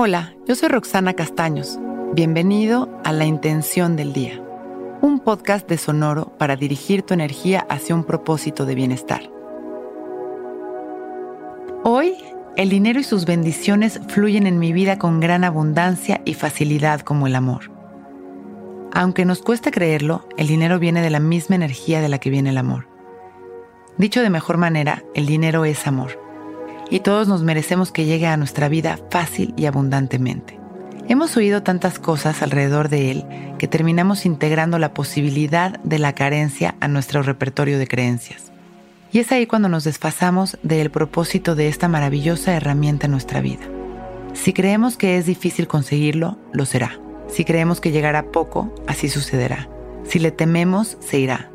Hola, yo soy Roxana Castaños. Bienvenido a La Intención del Día, un podcast de Sonoro para dirigir tu energía hacia un propósito de bienestar. Hoy, el dinero y sus bendiciones fluyen en mi vida con gran abundancia y facilidad como el amor. Aunque nos cueste creerlo, el dinero viene de la misma energía de la que viene el amor. Dicho de mejor manera, el dinero es amor y todos nos merecemos que llegue a nuestra vida fácil y abundantemente. Hemos oído tantas cosas alrededor de él que terminamos integrando la posibilidad de la carencia a nuestro repertorio de creencias. Y es ahí cuando nos desfasamos del propósito de esta maravillosa herramienta en nuestra vida. Si creemos que es difícil conseguirlo, lo será. Si creemos que llegará poco, así sucederá. Si le tememos, se irá.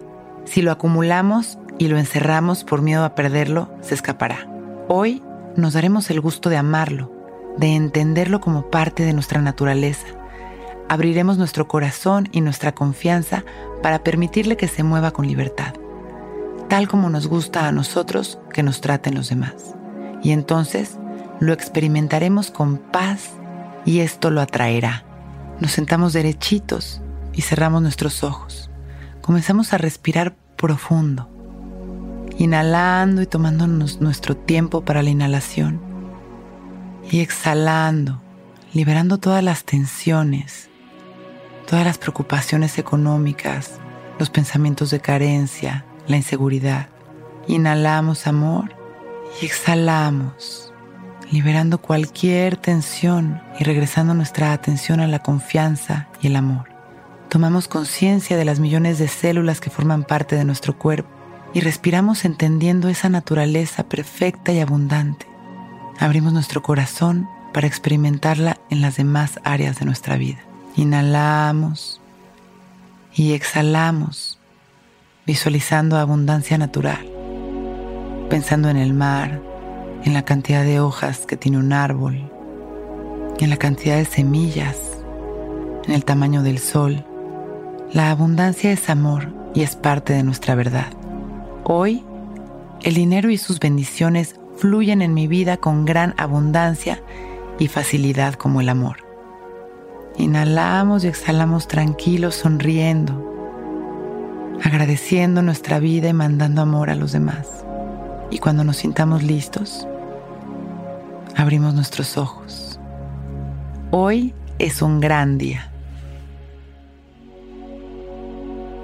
Si lo acumulamos y lo encerramos por miedo a perderlo, se escapará. Hoy nos daremos el gusto de amarlo, de entenderlo como parte de nuestra naturaleza. Abriremos nuestro corazón y nuestra confianza para permitirle que se mueva con libertad, tal como nos gusta a nosotros que nos traten los demás. Y entonces lo experimentaremos con paz y esto lo atraerá. Nos sentamos derechitos y cerramos nuestros ojos. Comenzamos a respirar profundo inhalando y tomándonos nuestro tiempo para la inhalación y exhalando, liberando todas las tensiones, todas las preocupaciones económicas, los pensamientos de carencia, la inseguridad. Inhalamos amor y exhalamos, liberando cualquier tensión y regresando nuestra atención a la confianza y el amor. Tomamos conciencia de las millones de células que forman parte de nuestro cuerpo y respiramos entendiendo esa naturaleza perfecta y abundante. Abrimos nuestro corazón para experimentarla en las demás áreas de nuestra vida. Inhalamos y exhalamos, visualizando abundancia natural, pensando en el mar, en la cantidad de hojas que tiene un árbol, en la cantidad de semillas, en el tamaño del sol. La abundancia es amor y es parte de nuestra verdad. Hoy, el dinero y sus bendiciones fluyen en mi vida con gran abundancia y facilidad como el amor. Inhalamos y exhalamos tranquilos, sonriendo, agradeciendo nuestra vida y mandando amor a los demás. Y cuando nos sintamos listos, abrimos nuestros ojos. Hoy es un gran día.